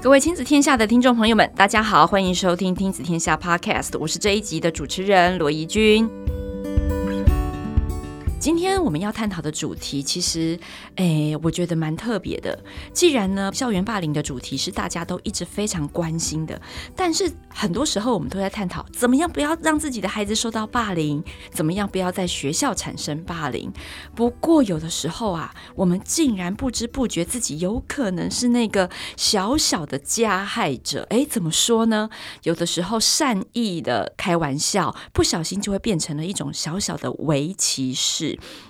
各位亲子天下的听众朋友们，大家好，欢迎收听《亲子天下》Podcast，我是这一集的主持人罗怡君。今天我们要探讨的主题，其实，诶，我觉得蛮特别的。既然呢，校园霸凌的主题是大家都一直非常关心的，但是很多时候我们都在探讨，怎么样不要让自己的孩子受到霸凌，怎么样不要在学校产生霸凌。不过有的时候啊，我们竟然不知不觉自己有可能是那个小小的加害者。哎，怎么说呢？有的时候善意的开玩笑，不小心就会变成了一种小小的微歧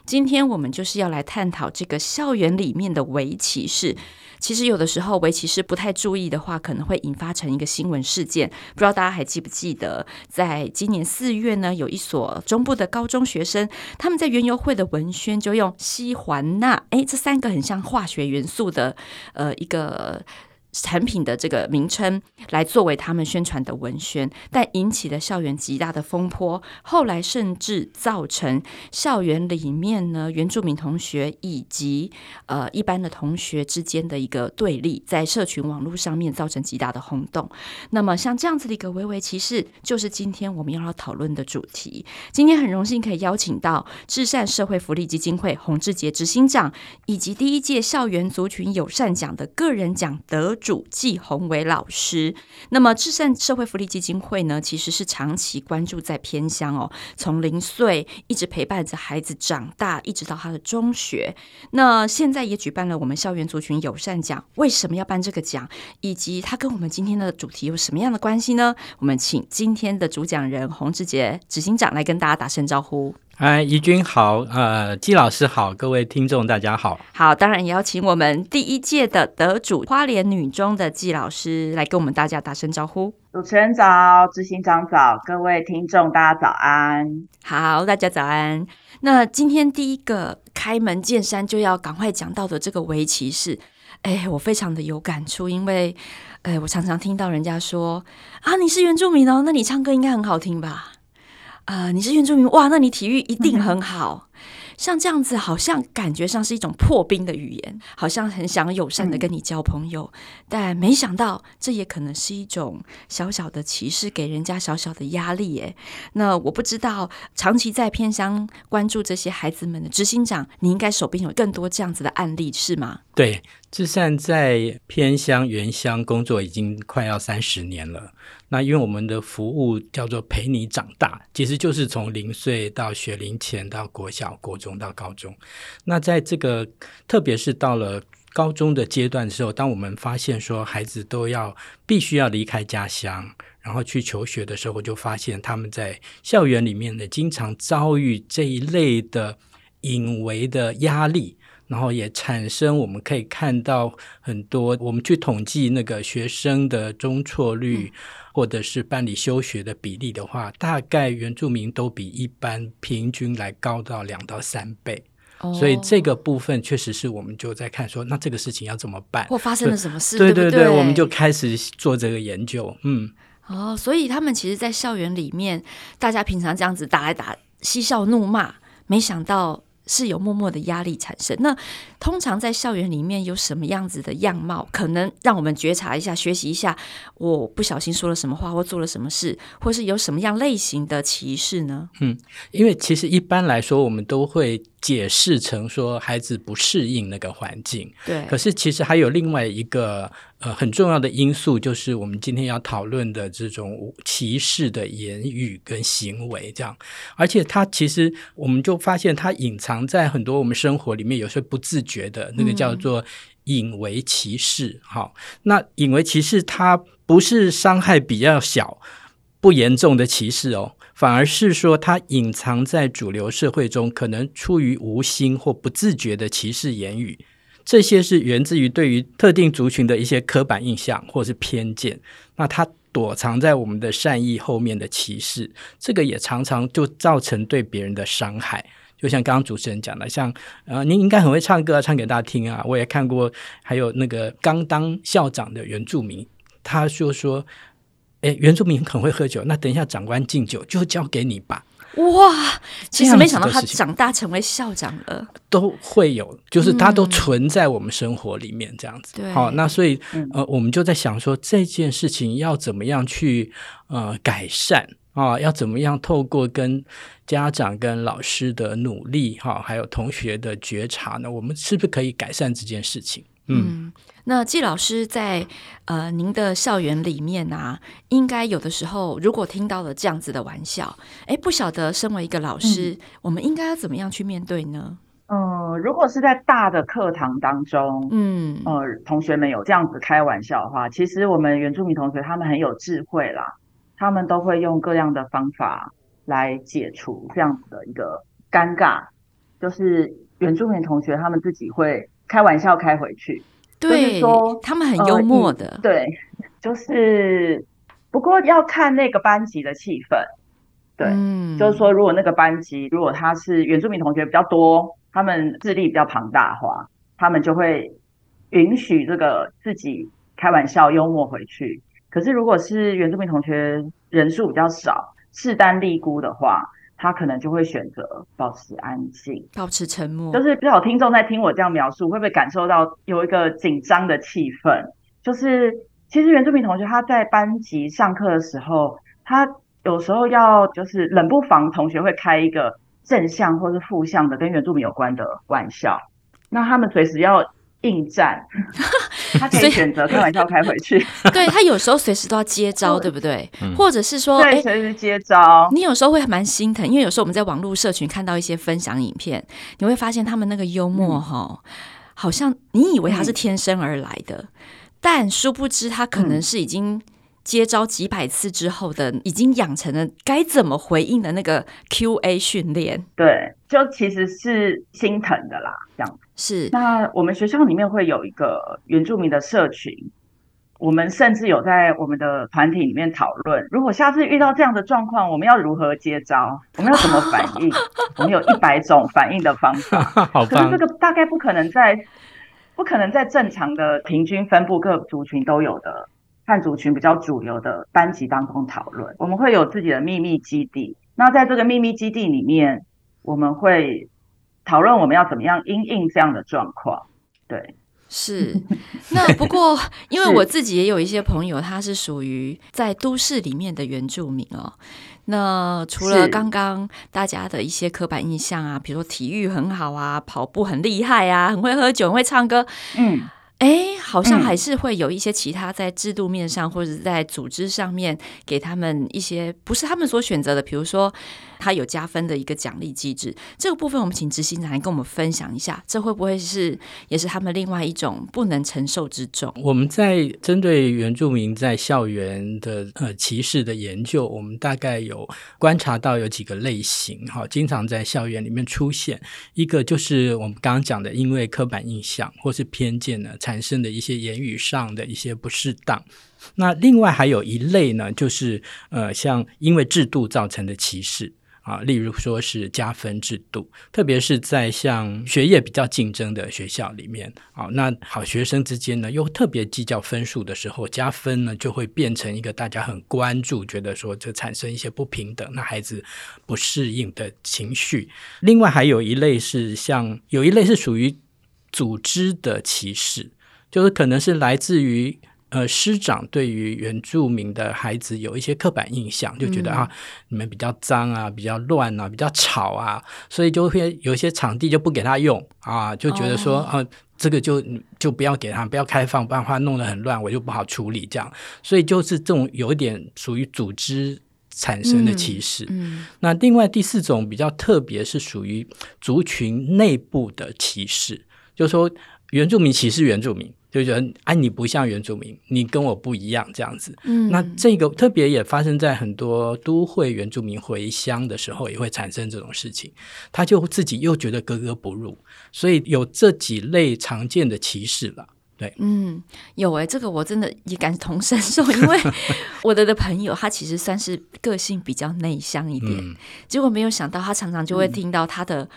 今天我们就是要来探讨这个校园里面的微歧视。其实有的时候微歧视不太注意的话，可能会引发成一个新闻事件。不知道大家还记不记得，在今年四月呢，有一所中部的高中学生，他们在园游会的文宣就用西环钠，哎，这三个很像化学元素的，呃，一个。产品的这个名称来作为他们宣传的文宣，但引起了校园极大的风波。后来甚至造成校园里面呢，原住民同学以及呃一般的同学之间的一个对立，在社群网络上面造成极大的轰动。那么像这样子的一个微微歧视，就是今天我们要讨论的主题。今天很荣幸可以邀请到至善社会福利基金会洪志杰执行长，以及第一届校园族群友善奖的个人奖得主主纪宏伟老师，那么至善社会福利基金会呢，其实是长期关注在偏乡哦，从零岁一直陪伴着孩子长大，一直到他的中学。那现在也举办了我们校园族群友善奖，为什么要办这个奖？以及它跟我们今天的主题有什么样的关系呢？我们请今天的主讲人洪志杰执行长来跟大家打声招呼。哎，怡君好，呃，季老师好，各位听众大家好。好，当然也要请我们第一届的得主花莲女中的季老师来跟我们大家打声招呼。主持人早，执行长早，各位听众大家早安。好，大家早安。那今天第一个开门见山就要赶快讲到的这个围棋是，哎，我非常的有感触，因为，哎，我常常听到人家说啊，你是原住民哦，那你唱歌应该很好听吧？啊、呃，你是原住民哇？那你体育一定很好。嗯、像这样子，好像感觉上是一种破冰的语言，好像很想友善的跟你交朋友，嗯、但没想到这也可能是一种小小的歧视，给人家小小的压力耶。那我不知道，长期在偏乡关注这些孩子们的执行长，你应该手边有更多这样子的案例是吗？对，至善在偏乡原乡工作已经快要三十年了。那因为我们的服务叫做陪你长大，其实就是从零岁到学龄前到国小、国中到高中。那在这个特别是到了高中的阶段的时候，当我们发现说孩子都要必须要离开家乡，然后去求学的时候，就发现他们在校园里面呢，经常遭遇这一类的隐微的压力。然后也产生，我们可以看到很多，我们去统计那个学生的中辍率，或者是办理休学的比例的话，大概原住民都比一般平均来高到两到三倍。哦，所以这个部分确实是我们就在看说，那这个事情要怎么办？或发生了什么事？对对对，对对对，我们就开始做这个研究。嗯，哦，所以他们其实，在校园里面，大家平常这样子打来打，嬉笑怒骂，没想到。是有默默的压力产生。那通常在校园里面有什么样子的样貌，可能让我们觉察一下、学习一下？我不小心说了什么话，或做了什么事，或是有什么样类型的歧视呢？嗯，因为其实一般来说，我们都会。解释成说孩子不适应那个环境，对。可是其实还有另外一个呃很重要的因素，就是我们今天要讨论的这种歧视的言语跟行为，这样。而且它其实我们就发现，它隐藏在很多我们生活里面，有时候不自觉的那个叫做隐微歧视。好、嗯，那隐微歧视它不是伤害比较小、不严重的歧视哦。反而是说，它隐藏在主流社会中，可能出于无心或不自觉的歧视言语，这些是源自于对于特定族群的一些刻板印象或是偏见。那它躲藏在我们的善意后面的歧视，这个也常常就造成对别人的伤害。就像刚刚主持人讲的，像呃，您应该很会唱歌，唱给大家听啊。我也看过，还有那个刚当校长的原住民，他就说。哎，原住民很会喝酒，那等一下长官敬酒就交给你吧。哇，其实没想到他长大成为校长了，都会有，就是他都存在我们生活里面这样子。好，那所以呃，我们就在想说这件事情要怎么样去呃改善啊？要怎么样透过跟家长跟老师的努力哈，还有同学的觉察呢？我们是不是可以改善这件事情？嗯。嗯那季老师在呃您的校园里面啊，应该有的时候如果听到了这样子的玩笑，哎，不晓得身为一个老师，嗯、我们应该要怎么样去面对呢？嗯、呃，如果是在大的课堂当中，嗯，呃，同学们有这样子开玩笑的话，其实我们原住民同学他们很有智慧啦，他们都会用各样的方法来解除这样子的一个尴尬，就是原住民同学他们自己会开玩笑开回去。对，就是说他们很幽默的。呃、对，就是不过要看那个班级的气氛。对，嗯、就是说如果那个班级如果他是原住民同学比较多，他们智力比较庞大的话，他们就会允许这个自己开玩笑幽默回去。可是如果是原住民同学人数比较少，势单力孤的话。他可能就会选择保持安静，保持沉默。就是不知道听众在听我这样描述，会不会感受到有一个紧张的气氛？就是其实原住民同学他在班级上课的时候，他有时候要就是冷不防同学会开一个正向或是负向的跟原住民有关的玩笑，那他们随时要应战。他可以选择开玩笑开回去，对，他有时候随时都要接招，对不对？嗯、或者是说，对，随时接招。你有时候会蛮心疼，因为有时候我们在网络社群看到一些分享影片，你会发现他们那个幽默哈，嗯、好像你以为他是天生而来的，嗯、但殊不知他可能是已经接招几百次之后的，嗯、已经养成了该怎么回应的那个 QA 训练。对，就其实是心疼的啦，这样。是，那我们学校里面会有一个原住民的社群，我们甚至有在我们的团体里面讨论，如果下次遇到这样的状况，我们要如何接招？我们要怎么反应？我们有一百种反应的方法。好。可是这个大概不可能在，不可能在正常的平均分布各族群都有的汉族群比较主流的班级当中讨论。我们会有自己的秘密基地，那在这个秘密基地里面，我们会。讨论我们要怎么样因应这样的状况，对，是。那不过，因为我自己也有一些朋友，他是属于在都市里面的原住民哦。那除了刚刚大家的一些刻板印象啊，比如说体育很好啊，跑步很厉害啊，很会喝酒，很会唱歌，嗯。哎，好像还是会有一些其他在制度面上或者在组织上面给他们一些不是他们所选择的，比如说他有加分的一个奖励机制。这个部分我们请执行长来跟我们分享一下，这会不会是也是他们另外一种不能承受之重？我们在针对原住民在校园的呃歧视的研究，我们大概有观察到有几个类型哈，经常在校园里面出现。一个就是我们刚刚讲的，因为刻板印象或是偏见呢。产生的一些言语上的一些不适当，那另外还有一类呢，就是呃，像因为制度造成的歧视啊，例如说是加分制度，特别是在像学业比较竞争的学校里面啊，那好学生之间呢又特别计较分数的时候，加分呢就会变成一个大家很关注，觉得说这产生一些不平等，那孩子不适应的情绪。另外还有一类是像有一类是属于组织的歧视。就是可能是来自于呃师长对于原住民的孩子有一些刻板印象，就觉得啊你们比较脏啊，比较乱啊，比较吵啊，所以就会有一些场地就不给他用啊，就觉得说啊这个就就不要给他，不要开放，不然的话弄得很乱，我就不好处理这样，所以就是这种有一点属于组织产生的歧视。嗯，那另外第四种比较特别，是属于族群内部的歧视，就是说原住民歧视原住民。就觉得哎，你不像原住民，你跟我不一样这样子。嗯，那这个特别也发生在很多都会原住民回乡的时候，也会产生这种事情。他就自己又觉得格格不入，所以有这几类常见的歧视了。对，嗯，有哎、欸，这个我真的也感同身受，因为 我的的朋友他其实算是个性比较内向一点，嗯、结果没有想到他常常就会听到他的。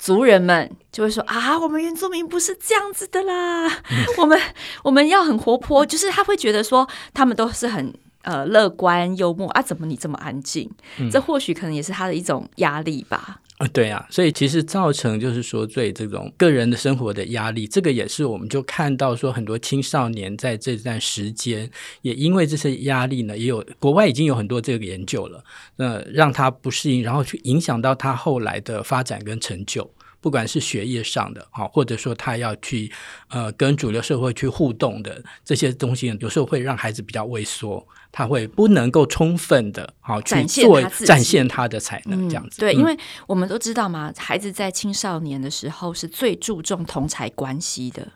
族人们就会说啊，我们原住民不是这样子的啦，我们我们要很活泼，就是他会觉得说他们都是很呃乐观幽默。啊，怎么你这么安静？嗯、这或许可能也是他的一种压力吧。啊，对啊，所以其实造成就是说对这种个人的生活的压力，这个也是我们就看到说很多青少年在这段时间也因为这些压力呢，也有国外已经有很多这个研究了，那让他不适应，然后去影响到他后来的发展跟成就。不管是学业上的啊，或者说他要去呃跟主流社会去互动的这些东西，有时候会让孩子比较畏缩，他会不能够充分的好去做展现他的才能这样子。嗯、对，嗯、因为我们都知道嘛，孩子在青少年的时候是最注重同才关系的。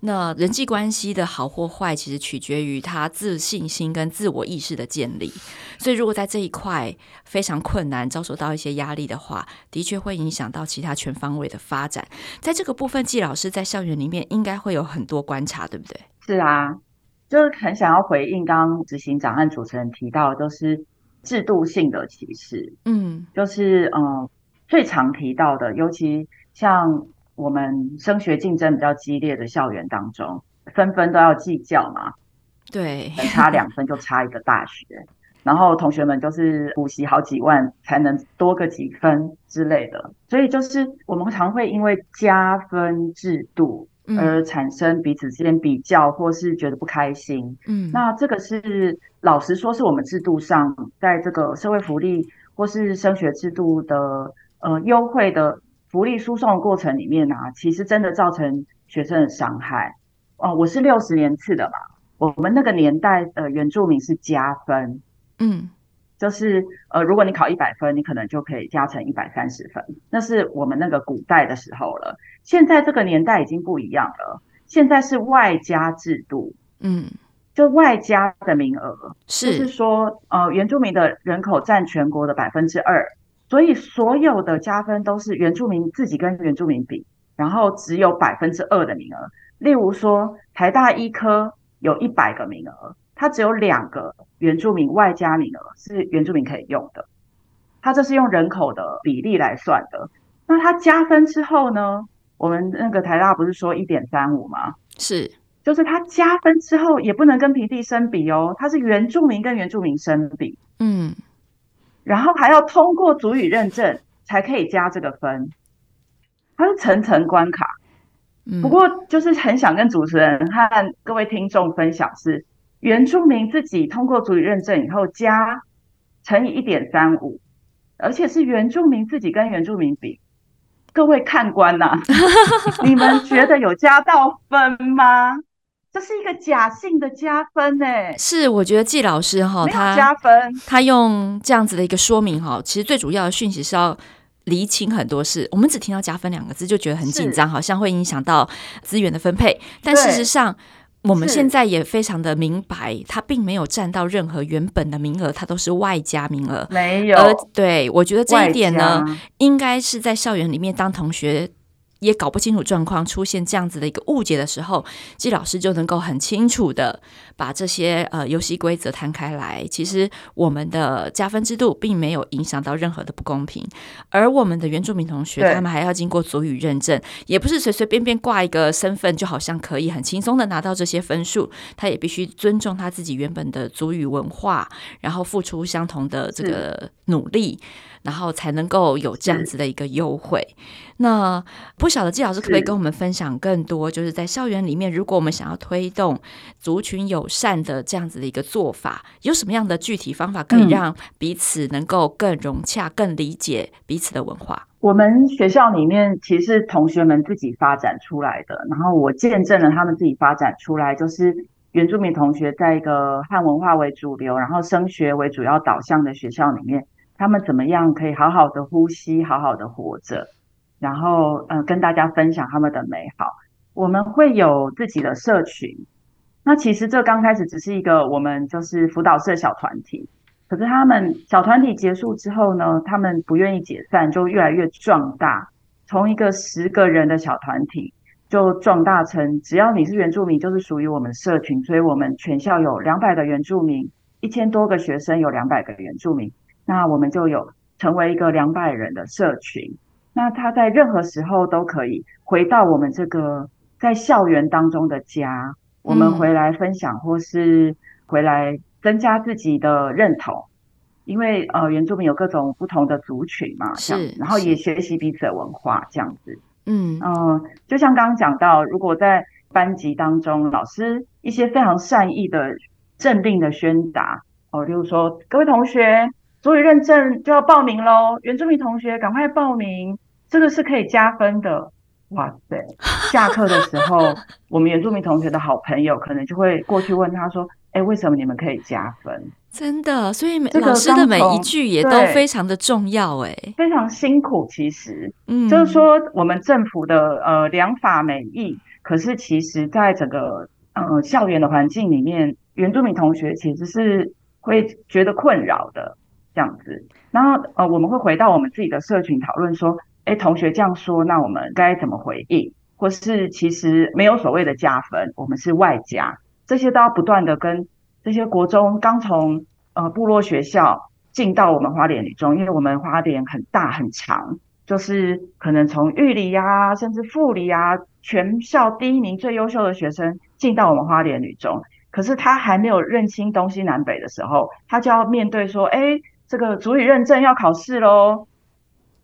那人际关系的好或坏，其实取决于他自信心跟自我意识的建立。所以，如果在这一块非常困难，遭受到一些压力的话，的确会影响到其他全方位的发展。在这个部分，季老师在校园里面应该会有很多观察，对不对？是啊，就是很想要回应刚刚执行长和主持人提到，就是制度性的歧视。嗯，就是嗯、呃，最常提到的，尤其像。我们升学竞争比较激烈的校园当中，分分都要计较嘛。对，差两分就差一个大学，然后同学们就是补习好几万才能多个几分之类的，所以就是我们常会因为加分制度而产生彼此之间比较，或是觉得不开心。嗯，那这个是老实说，是我们制度上在这个社会福利或是升学制度的呃优惠的。福利输送的过程里面啊，其实真的造成学生的伤害。哦，我是六十年次的嘛，我们那个年代呃，原住民是加分，嗯，就是呃，如果你考一百分，你可能就可以加成一百三十分，那是我们那个古代的时候了。现在这个年代已经不一样了，现在是外加制度，嗯，就外加的名额，是，就是说呃，原住民的人口占全国的百分之二。所以所有的加分都是原住民自己跟原住民比，然后只有百分之二的名额。例如说，台大医科有一百个名额，它只有两个原住民外加名额是原住民可以用的。它这是用人口的比例来算的。那它加分之后呢？我们那个台大不是说一点三五吗？是，就是它加分之后也不能跟平地生比哦，它是原住民跟原住民生比。嗯。然后还要通过主语认证才可以加这个分，它是层层关卡。不过就是很想跟主持人和各位听众分享是，原住民自己通过主语认证以后加乘以一点三五，而且是原住民自己跟原住民比。各位看官呐、啊，你们觉得有加到分吗？这是一个假性的加分呢，是我觉得季老师哈，他加分，他用这样子的一个说明哈，其实最主要的讯息是要厘清很多事。我们只听到加分两个字就觉得很紧张，好像会影响到资源的分配。但事实上，我们现在也非常的明白，他并没有占到任何原本的名额，他都是外加名额，没有。而对我觉得这一点呢，应该是在校园里面当同学。也搞不清楚状况，出现这样子的一个误解的时候，季老师就能够很清楚的把这些呃游戏规则摊开来。其实我们的加分制度并没有影响到任何的不公平，而我们的原住民同学他们还要经过族语认证，也不是随随便便挂一个身份就好像可以很轻松的拿到这些分数，他也必须尊重他自己原本的族语文化，然后付出相同的这个努力。然后才能够有这样子的一个优惠。那不晓得季老师可不可以跟我们分享更多？就是在校园里面，如果我们想要推动族群友善的这样子的一个做法，有什么样的具体方法可以让彼此能够更融洽、更理解彼此的文化？我们学校里面其实同学们自己发展出来的，然后我见证了他们自己发展出来，就是原住民同学在一个汉文化为主流，然后升学为主要导向的学校里面。他们怎么样可以好好的呼吸，好好的活着，然后嗯、呃，跟大家分享他们的美好。我们会有自己的社群，那其实这刚开始只是一个我们就是辅导社小团体，可是他们小团体结束之后呢，他们不愿意解散，就越来越壮大，从一个十个人的小团体就壮大成只要你是原住民，就是属于我们社群，所以我们全校有两百个原住民，一千多个学生有两百个原住民。那我们就有成为一个两百人的社群，那他在任何时候都可以回到我们这个在校园当中的家，我们回来分享或是回来增加自己的认同，因为呃，原住民有各种不同的族群嘛，这样，然后也学习彼此的文化这样子。嗯嗯、呃，就像刚刚讲到，如果在班级当中，老师一些非常善意的政令的宣达，哦，例如说，各位同学，族语认证就要报名喽，原住民同学赶快报名，这个是可以加分的。哇塞！下课的时候，我们原住民同学的好朋友可能就会过去问他说：“哎，为什么你们可以加分？”真的，所以每老师的每一句也都非常的重要，哎，非常辛苦。其实，嗯，就是说我们政府的呃良法美意，可是其实在整个呃校园的环境里面，原住民同学其实是会觉得困扰的这样子。然后呃，我们会回到我们自己的社群讨论说。哎，同学这样说，那我们该怎么回应？或是其实没有所谓的加分，我们是外加，这些都要不断的跟这些国中刚从呃部落学校进到我们花莲女中，因为我们花莲很大很长，就是可能从玉里啊，甚至富里啊，全校第一名最优秀的学生进到我们花莲女中，可是他还没有认清东西南北的时候，他就要面对说，哎，这个主语认证要考试喽。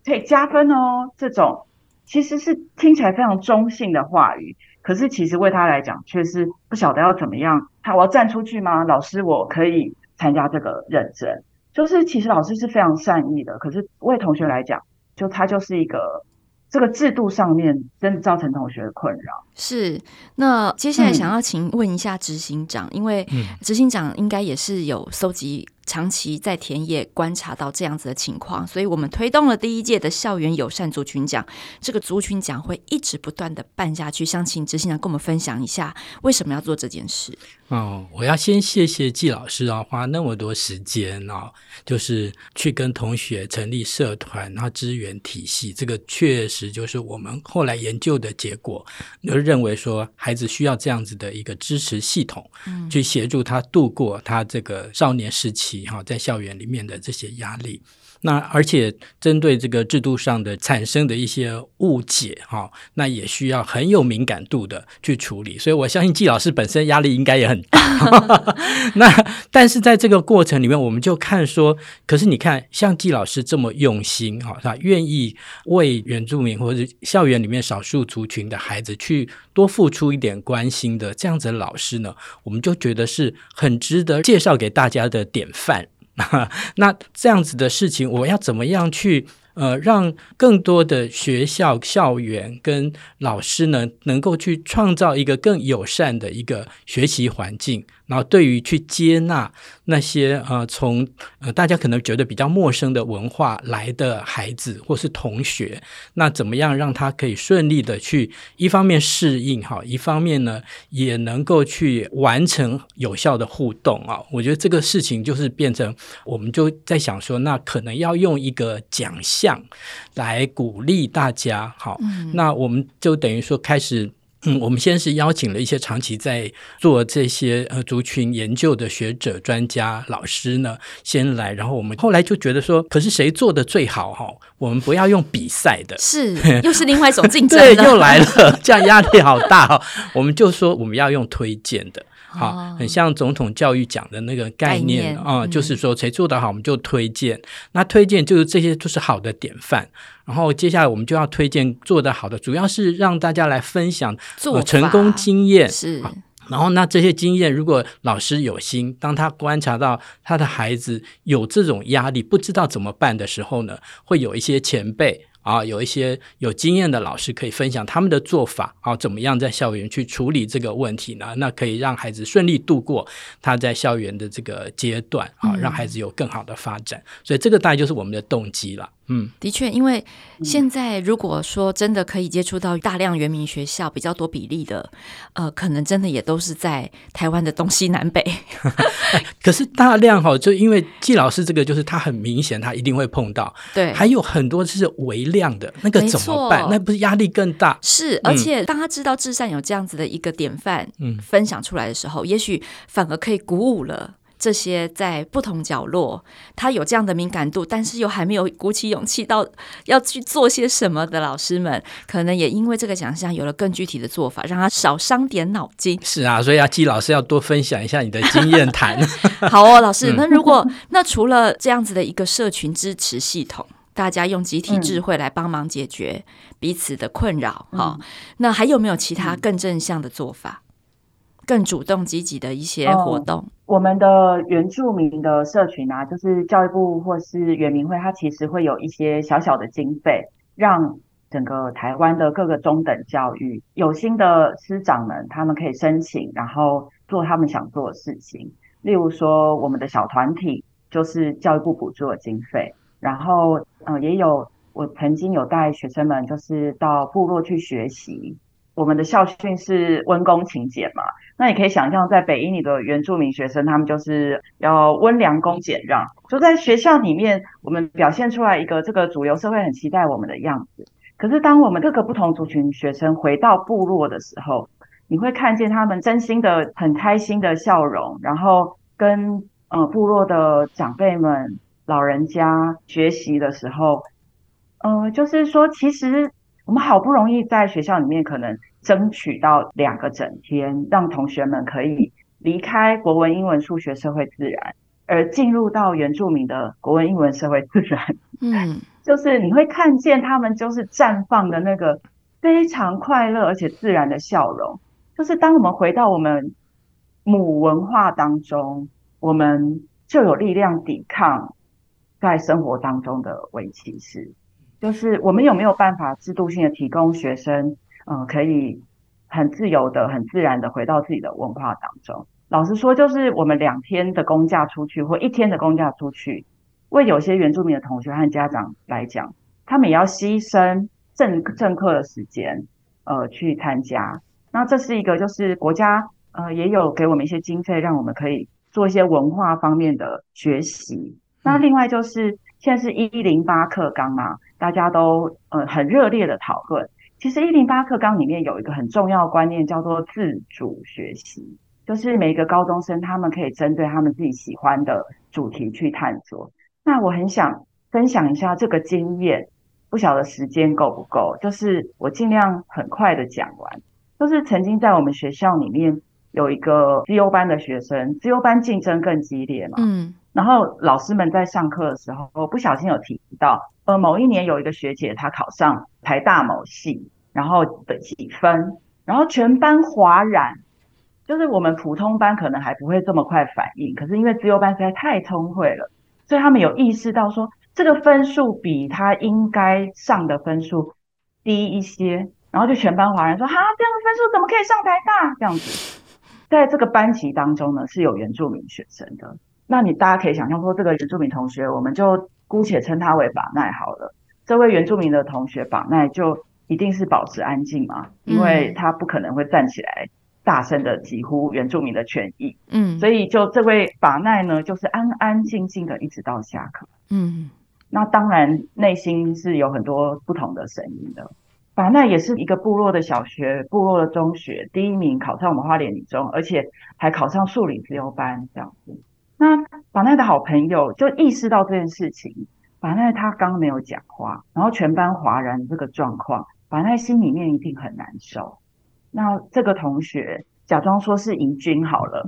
可以加分哦，这种其实是听起来非常中性的话语，可是其实为他来讲却是不晓得要怎么样。他我要站出去吗？老师，我可以参加这个认证。就是其实老师是非常善意的，可是为同学来讲，就他就是一个。这个制度上面真的造成同学的困扰。是，那接下来想要请问一下执行长，嗯、因为执行长应该也是有搜集长期在田野观察到这样子的情况，所以我们推动了第一届的校园友善族群奖。这个族群奖会一直不断的办下去，想请执行长跟我们分享一下为什么要做这件事。哦，我要先谢谢纪老师啊，花那么多时间啊，就是去跟同学成立社团，然后支援体系，这个确实就是我们后来研究的结果，就认为说孩子需要这样子的一个支持系统，嗯，去协助他度过他这个少年时期哈，在校园里面的这些压力。那而且针对这个制度上的产生的一些误解，哈，那也需要很有敏感度的去处理。所以我相信季老师本身压力应该也很大。那但是在这个过程里面，我们就看说，可是你看，像季老师这么用心，哈，他愿意为原住民或者校园里面少数族群的孩子去多付出一点关心的这样子的老师呢，我们就觉得是很值得介绍给大家的典范。那这样子的事情，我要怎么样去呃，让更多的学校校园跟老师呢，能够去创造一个更友善的一个学习环境？然后，对于去接纳那些呃从呃大家可能觉得比较陌生的文化来的孩子或是同学，那怎么样让他可以顺利的去一方面适应哈，一方面呢也能够去完成有效的互动啊？我觉得这个事情就是变成我们就在想说，那可能要用一个奖项来鼓励大家好，嗯、那我们就等于说开始。嗯，我们先是邀请了一些长期在做这些呃族群研究的学者、专家、老师呢，先来，然后我们后来就觉得说，可是谁做的最好哈？我们不要用比赛的，是 又是另外一种竞争，对，又来了，这样压力好大哈。我们就说我们要用推荐的。好，很像总统教育讲的那个概念啊、嗯，就是说谁做得好，我们就推荐。那推荐就是这些都是好的典范。然后接下来我们就要推荐做得好的，主要是让大家来分享做成功经验。是，然后那这些经验，如果老师有心，当他观察到他的孩子有这种压力，不知道怎么办的时候呢，会有一些前辈。啊，有一些有经验的老师可以分享他们的做法啊，怎么样在校园去处理这个问题呢？那可以让孩子顺利度过他在校园的这个阶段啊，让孩子有更好的发展。所以这个大概就是我们的动机了。嗯，的确，因为现在如果说真的可以接触到大量原民学校比较多比例的，呃，可能真的也都是在台湾的东西南北。可是大量哈，就因为季老师这个，就是他很明显，他一定会碰到。对，还有很多是微量的，那个怎么办？那不是压力更大？是，而且当他知道至善有这样子的一个典范，嗯，分享出来的时候，嗯、也许反而可以鼓舞了。这些在不同角落，他有这样的敏感度，但是又还没有鼓起勇气到要去做些什么的老师们，可能也因为这个奖项有了更具体的做法，让他少伤点脑筋。是啊，所以阿基老师要多分享一下你的经验谈。好哦，老师，那如果那除了这样子的一个社群支持系统，大家用集体智慧来帮忙解决彼此的困扰，哈、嗯，那还有没有其他更正向的做法？更主动积极的一些活动，嗯，我们的原住民的社群啊，就是教育部或是原民会，它其实会有一些小小的经费，让整个台湾的各个中等教育有心的师长们，他们可以申请，然后做他们想做的事情。例如说，我们的小团体就是教育部补助的经费，然后嗯，也有我曾经有带学生们，就是到部落去学习。我们的校训是温公勤俭嘛，那你可以想象，在北一女的原住民学生，他们就是要温良恭俭让，就在学校里面，我们表现出来一个这个主流社会很期待我们的样子。可是，当我们各个不同族群学生回到部落的时候，你会看见他们真心的、很开心的笑容，然后跟呃部落的长辈们、老人家学习的时候，呃，就是说，其实。我们好不容易在学校里面可能争取到两个整天，让同学们可以离开国文、英文、数学、社会、自然，而进入到原住民的国文、英文、社会、自然。嗯，就是你会看见他们就是绽放的那个非常快乐而且自然的笑容。就是当我们回到我们母文化当中，我们就有力量抵抗在生活当中的伪歧视。就是我们有没有办法制度性的提供学生，嗯、呃，可以很自由的、很自然的回到自己的文化当中。老实说，就是我们两天的公假出去，或一天的公假出去，为有些原住民的同学和家长来讲，他们也要牺牲正正课的时间，呃，去参加。那这是一个，就是国家呃也有给我们一些经费，让我们可以做一些文化方面的学习。那另外就是现在是一零八课纲嘛。大家都呃很热烈的讨论。其实一零八课纲里面有一个很重要的观念，叫做自主学习，就是每一个高中生他们可以针对他们自己喜欢的主题去探索。那我很想分享一下这个经验，不晓得时间够不够，就是我尽量很快的讲完。就是曾经在我们学校里面有一个资优班的学生，资优班竞争更激烈嘛，嗯，然后老师们在上课的时候，我不小心有提到。呃，某一年有一个学姐，她考上台大某系，然后的几分，然后全班哗然，就是我们普通班可能还不会这么快反应，可是因为自由班实在太聪慧了，所以他们有意识到说，这个分数比他应该上的分数低一些，然后就全班哗然说，哈，这样的分数怎么可以上台大？这样子，在这个班级当中呢，是有原住民学生的，那你大家可以想象说，这个原住民同学，我们就。姑且称他为把奈好了。这位原住民的同学把奈就一定是保持安静嘛，因为他不可能会站起来大声的疾呼原住民的权益。嗯，所以就这位把奈呢，就是安安静静的一直到下课。嗯，那当然内心是有很多不同的声音的。法奈也是一个部落的小学、部落的中学第一名，考上我们花莲女中，而且还考上数理自由班这样子。那法奈的好朋友就意识到这件事情，法奈他刚没有讲话，然后全班哗然这个状况，法奈心里面一定很难受。那这个同学假装说是怡君好了，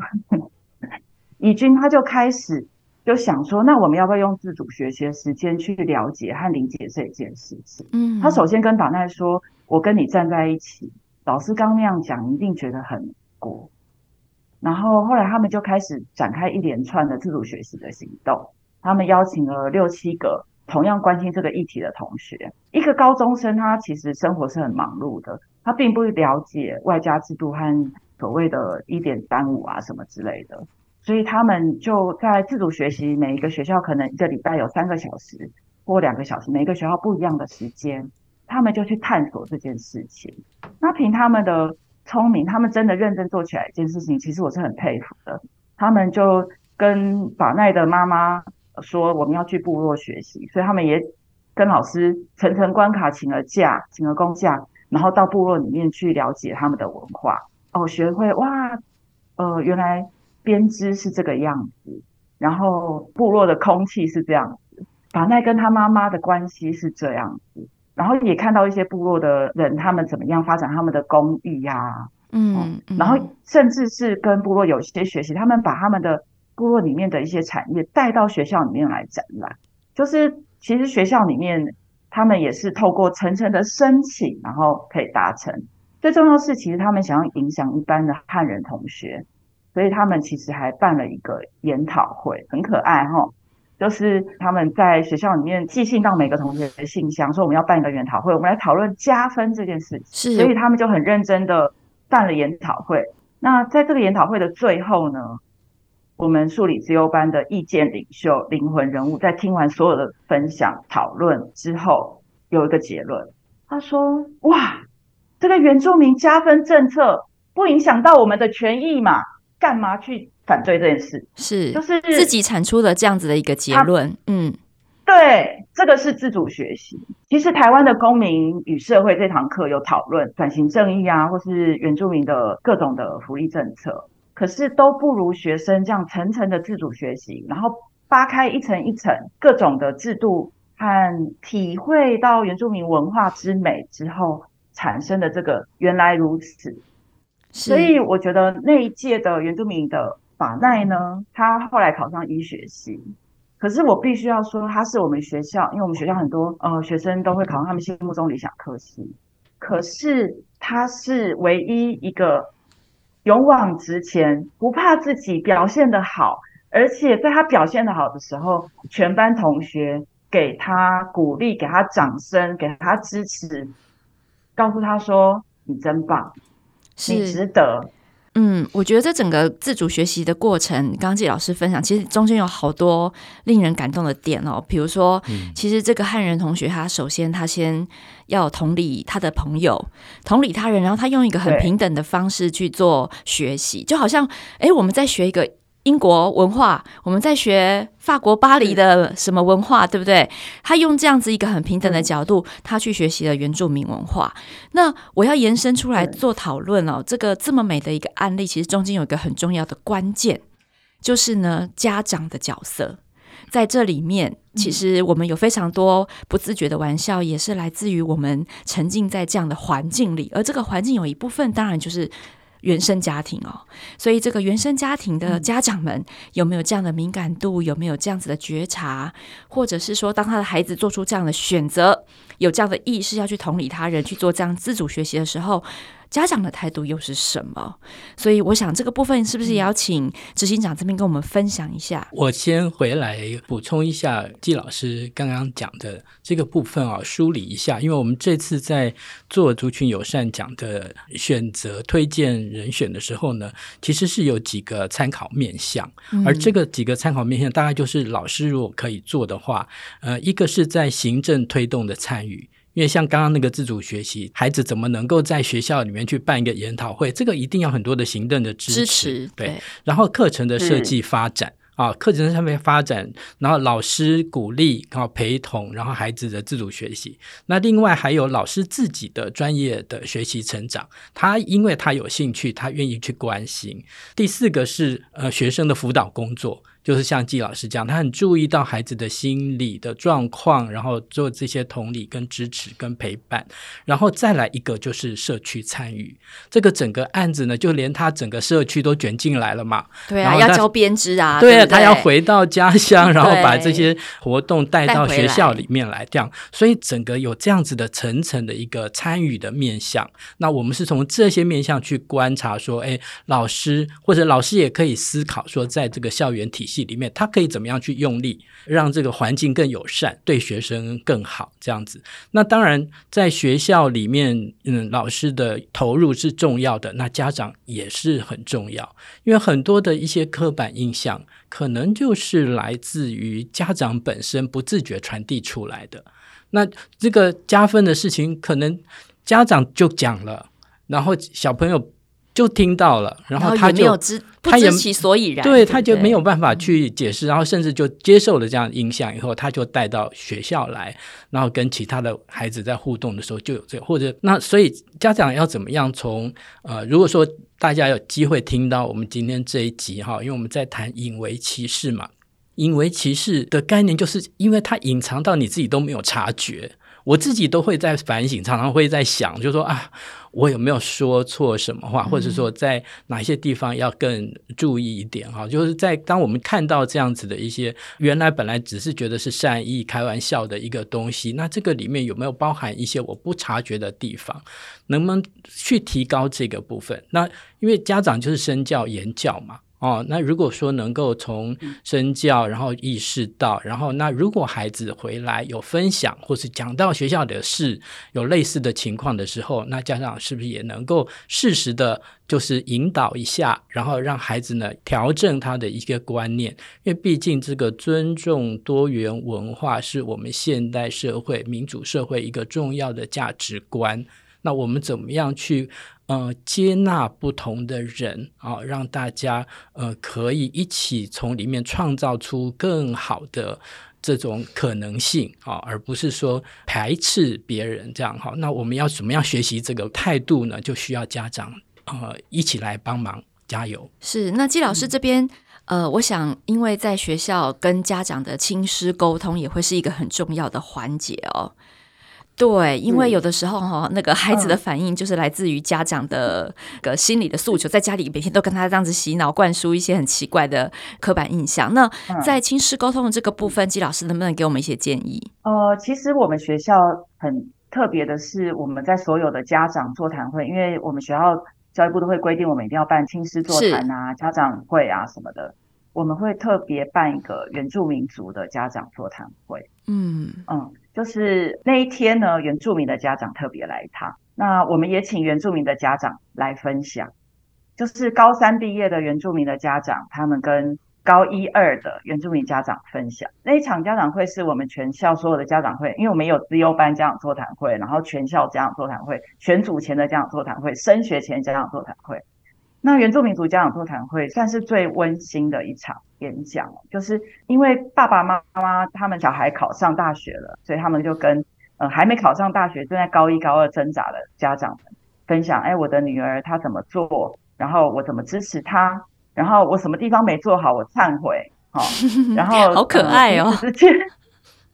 怡君他就开始就想说，那我们要不要用自主学习的时间去了解和理解这件事情？嗯，他首先跟法奈说：“我跟你站在一起，老师刚那样讲，一定觉得很过。”然后后来他们就开始展开一连串的自主学习的行动。他们邀请了六七个同样关心这个议题的同学。一个高中生，他其实生活是很忙碌的，他并不了解外加制度和所谓的一点三五啊什么之类的。所以他们就在自主学习，每一个学校可能一个礼拜有三个小时或两个小时，每一个学校不一样的时间，他们就去探索这件事情。那凭他们的。聪明，他们真的认真做起来一件事情，其实我是很佩服的。他们就跟法奈的妈妈说，我们要去部落学习，所以他们也跟老师层层关卡，请了假，请了公假，然后到部落里面去了解他们的文化。哦，学会哇，呃，原来编织是这个样子，然后部落的空气是这样子，法奈跟他妈妈的关系是这样子，然后也看到一些部落的人他们怎么样发展他们的工艺呀、啊，嗯，嗯，然后甚至是跟部落有一些学习，他们把他们的部落里面的一些产业带到学校里面来展览，就是其实学校里面他们也是透过层层的申请，然后可以达成。最重要的是，其实他们想要影响一般的汉人同学，所以他们其实还办了一个研讨会，很可爱齁。就是他们在学校里面寄信到每个同学的信箱，说我们要办一个研讨会，我们来讨论加分这件事情。是，所以他们就很认真的办了研讨会。那在这个研讨会的最后呢，我们数理资优班的意见领袖、灵魂人物，在听完所有的分享讨论之后，有一个结论，他说：“哇。”这个原住民加分政策不影响到我们的权益嘛？干嘛去反对这件事？是，就是自己产出的这样子的一个结论。嗯，对，这个是自主学习。其实台湾的公民与社会这堂课有讨论转型正义啊，或是原住民的各种的福利政策，可是都不如学生这样层层的自主学习，然后扒开一层一层各种的制度和体会到原住民文化之美之后。产生的这个原来如此，所以我觉得那一届的原住民的法奈呢，他后来考上医学系，可是我必须要说，他是我们学校，因为我们学校很多呃学生都会考上他们心目中理想科系，可是他是唯一一个勇往直前，不怕自己表现的好，而且在他表现的好的时候，全班同学给他鼓励，给他掌声，给他支持。告诉他说：“你真棒，你值得。”嗯，我觉得这整个自主学习的过程，刚刚纪老师分享，其实中间有好多令人感动的点哦。比如说，其实这个汉人同学，他首先他先要同理他的朋友，同理他人，然后他用一个很平等的方式去做学习，就好像，哎，我们在学一个。英国文化，我们在学法国巴黎的什么文化，对不对？他用这样子一个很平等的角度，他去学习了原住民文化。那我要延伸出来做讨论哦，这个这么美的一个案例，其实中间有一个很重要的关键，就是呢，家长的角色在这里面。其实我们有非常多不自觉的玩笑，也是来自于我们沉浸在这样的环境里，而这个环境有一部分，当然就是。原生家庭哦，所以这个原生家庭的家长们有没有这样的敏感度？有没有这样子的觉察？或者是说，当他的孩子做出这样的选择，有这样的意识要去同理他人，去做这样自主学习的时候，家长的态度又是什么？所以，我想这个部分是不是也要请执行长这边跟我们分享一下？我先回来补充一下季老师刚刚讲的这个部分啊，梳理一下，因为我们这次在做族群友善奖的选择推荐人选的时候呢，其实是有几个参考面向，而这个几个参考面向大概就是老师如果可以做的话，呃，一个是在行政推动的参与。因为像刚刚那个自主学习，孩子怎么能够在学校里面去办一个研讨会？这个一定要很多的行政的支持，支持对。对，然后课程的设计发展啊，课程上面发展，然后老师鼓励，然后陪同，然后孩子的自主学习。那另外还有老师自己的专业的学习成长，他因为他有兴趣，他愿意去关心。第四个是呃学生的辅导工作。就是像季老师这样，他很注意到孩子的心理的状况，然后做这些同理、跟支持、跟陪伴，然后再来一个就是社区参与。这个整个案子呢，就连他整个社区都卷进来了嘛。对啊，要教编织啊。对啊，他要回到家乡，然后把这些活动带到学校里面来，这样。所以整个有这样子的层层的一个参与的面向。那我们是从这些面向去观察，说，哎，老师或者老师也可以思考说，在这个校园体系。里面，他可以怎么样去用力，让这个环境更友善，对学生更好，这样子。那当然，在学校里面，嗯，老师的投入是重要的，那家长也是很重要，因为很多的一些刻板印象，可能就是来自于家长本身不自觉传递出来的。那这个加分的事情，可能家长就讲了，然后小朋友。就听到了，然后他就没有知不知其所以然，对，他就没有办法去解释，然后甚至就接受了这样影响以后，他就带到学校来，然后跟其他的孩子在互动的时候就有这个，或者那所以家长要怎么样从呃，如果说大家有机会听到我们今天这一集哈，因为我们在谈隐为歧视嘛，隐为歧视的概念就是因为它隐藏到你自己都没有察觉。我自己都会在反省，常常会在想，就是说啊，我有没有说错什么话，或者说在哪些地方要更注意一点哈？就是在当我们看到这样子的一些原来本来只是觉得是善意开玩笑的一个东西，那这个里面有没有包含一些我不察觉的地方？能不能去提高这个部分？那因为家长就是身教言教嘛。哦，那如果说能够从身教，然后意识到，然后那如果孩子回来有分享，或是讲到学校的事，有类似的情况的时候，那家长是不是也能够适时的，就是引导一下，然后让孩子呢调整他的一个观念，因为毕竟这个尊重多元文化是我们现代社会民主社会一个重要的价值观。那我们怎么样去？呃，接纳不同的人啊，让大家呃可以一起从里面创造出更好的这种可能性啊，而不是说排斥别人这样哈。那我们要怎么样学习这个态度呢？就需要家长呃一起来帮忙加油。是，那季老师这边呃，我想因为在学校跟家长的亲师沟通也会是一个很重要的环节哦。对，因为有的时候哈，那个孩子的反应就是来自于家长的个心理的诉求，在家里每天都跟他这样子洗脑、灌输一些很奇怪的刻板印象。那在亲师沟通的这个部分，季老师能不能给我们一些建议？呃，其实我们学校很特别的是，我们在所有的家长座谈会，因为我们学校教育部都会规定，我们一定要办亲师座谈啊、家长会啊什么的。我们会特别办一个原住民族的家长座谈会。嗯嗯。就是那一天呢，原住民的家长特别来一趟，那我们也请原住民的家长来分享。就是高三毕业的原住民的家长，他们跟高一二的原住民家长分享。那一场家长会是我们全校所有的家长会，因为我们有资优班家长座谈会，然后全校家长座谈会，选组前的家长座谈会，升学前家长座谈会。那原住民族家长座谈会算是最温馨的一场演讲，就是因为爸爸妈妈他们小孩考上大学了，所以他们就跟呃还没考上大学正在高一高二挣扎的家长们分享，哎，我的女儿她怎么做，然后我怎么支持她，然后我什么地方没做好，我忏悔，好，然后 好可爱哦，直接，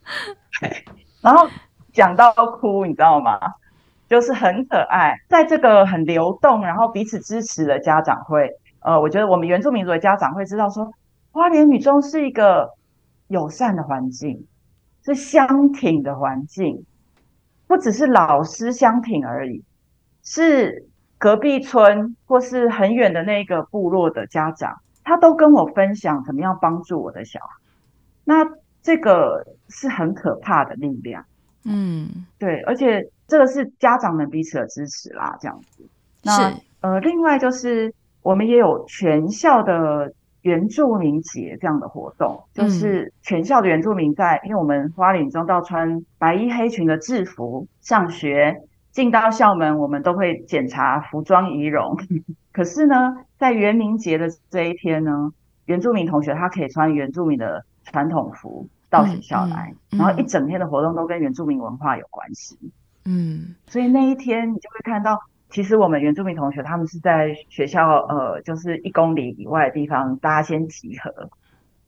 然后讲到哭，你知道吗？就是很可爱，在这个很流动，然后彼此支持的家长会，呃，我觉得我们原住民族的家长会知道说，花莲女中是一个友善的环境，是相挺的环境，不只是老师相挺而已，是隔壁村或是很远的那个部落的家长，他都跟我分享怎么样帮助我的小孩，那这个是很可怕的力量，嗯，对，而且。这个是家长们彼此的支持啦，这样子。那呃，另外就是我们也有全校的原住民节这样的活动，嗯、就是全校的原住民在，因为我们花莲中到穿白衣黑裙的制服上学，进到校门我们都会检查服装仪容。可是呢，在原民节的这一天呢，原住民同学他可以穿原住民的传统服到学校来，嗯嗯、然后一整天的活动都跟原住民文化有关系。嗯，所以那一天你就会看到，其实我们原住民同学他们是在学校呃，就是一公里以外的地方，大家先集合，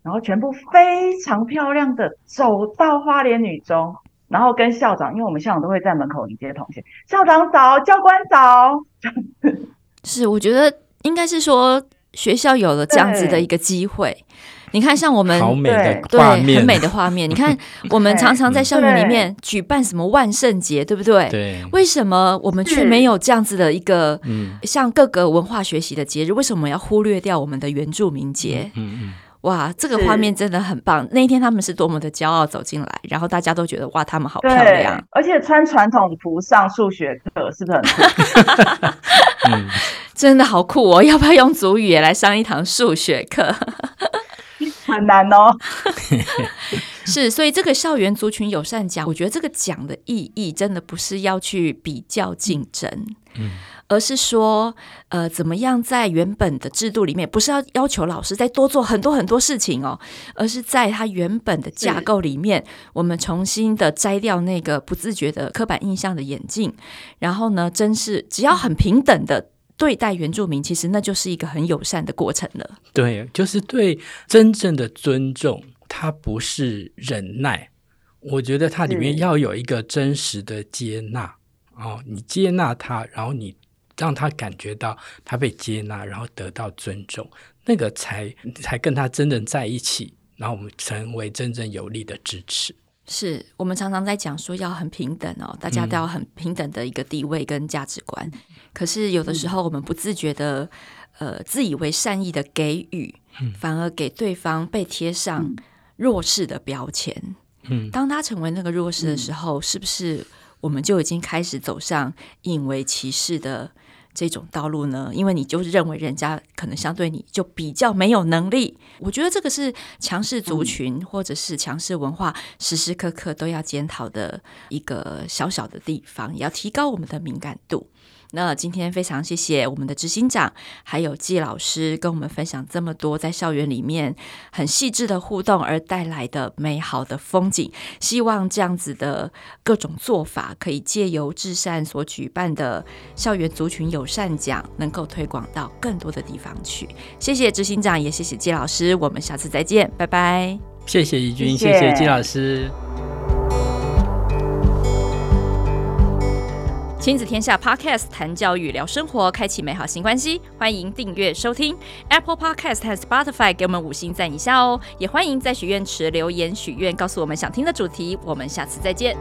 然后全部非常漂亮的走到花莲女中，然后跟校长，因为我们校长都会在门口迎接同学，校长早，教官早。是，我觉得应该是说学校有了这样子的一个机会。你看，像我们好美的画面，对，很美的画面。你看，我们常常在校园里面举办什么万圣节，对不对？对。为什么我们却没有这样子的一个，像各个文化学习的节日？为什么要忽略掉我们的原住民节？嗯嗯。哇，这个画面真的很棒。那一天他们是多么的骄傲走进来，然后大家都觉得哇，他们好漂亮。而且穿传统服上数学课，是不是很酷？嗯，真的好酷哦！要不要用族语也来上一堂数学课？很难哦，是，所以这个校园族群友善奖，我觉得这个奖的意义真的不是要去比较竞争，嗯，而是说，呃，怎么样在原本的制度里面，不是要要求老师再多做很多很多事情哦，而是在他原本的架构里面，我们重新的摘掉那个不自觉的刻板印象的眼镜，然后呢，真是只要很平等的对待原住民，其实那就是一个很友善的过程了。对，就是对真正的尊重，它不是忍耐。我觉得它里面要有一个真实的接纳哦，你接纳他，然后你让他感觉到他被接纳，然后得到尊重，那个才才跟他真正在一起，然后我们成为真正有力的支持。是我们常常在讲说要很平等哦，大家都要很平等的一个地位跟价值观。嗯、可是有的时候我们不自觉的，呃，自以为善意的给予，嗯、反而给对方被贴上弱势的标签。嗯，当他成为那个弱势的时候，嗯、是不是我们就已经开始走上引为歧视的这种道路呢？因为你就认为人家可能相对你就比较没有能力。我觉得这个是强势族群或者是强势文化时时刻刻都要检讨的一个小小的地方，也要提高我们的敏感度。那今天非常谢谢我们的执行长，还有季老师跟我们分享这么多在校园里面很细致的互动而带来的美好的风景。希望这样子的各种做法，可以借由至善所举办的校园族群友善奖，能够推广到更多的地方去。谢谢执行长，也谢谢季老师，我们下次再见，拜拜。谢谢怡君，谢谢季老师。亲子天下 Podcast 谈教育、聊生活，开启美好新关系。欢迎订阅收听 Apple Podcast 和 Spotify，给我们五星赞一下哦。也欢迎在许愿池留言许愿，告诉我们想听的主题。我们下次再见。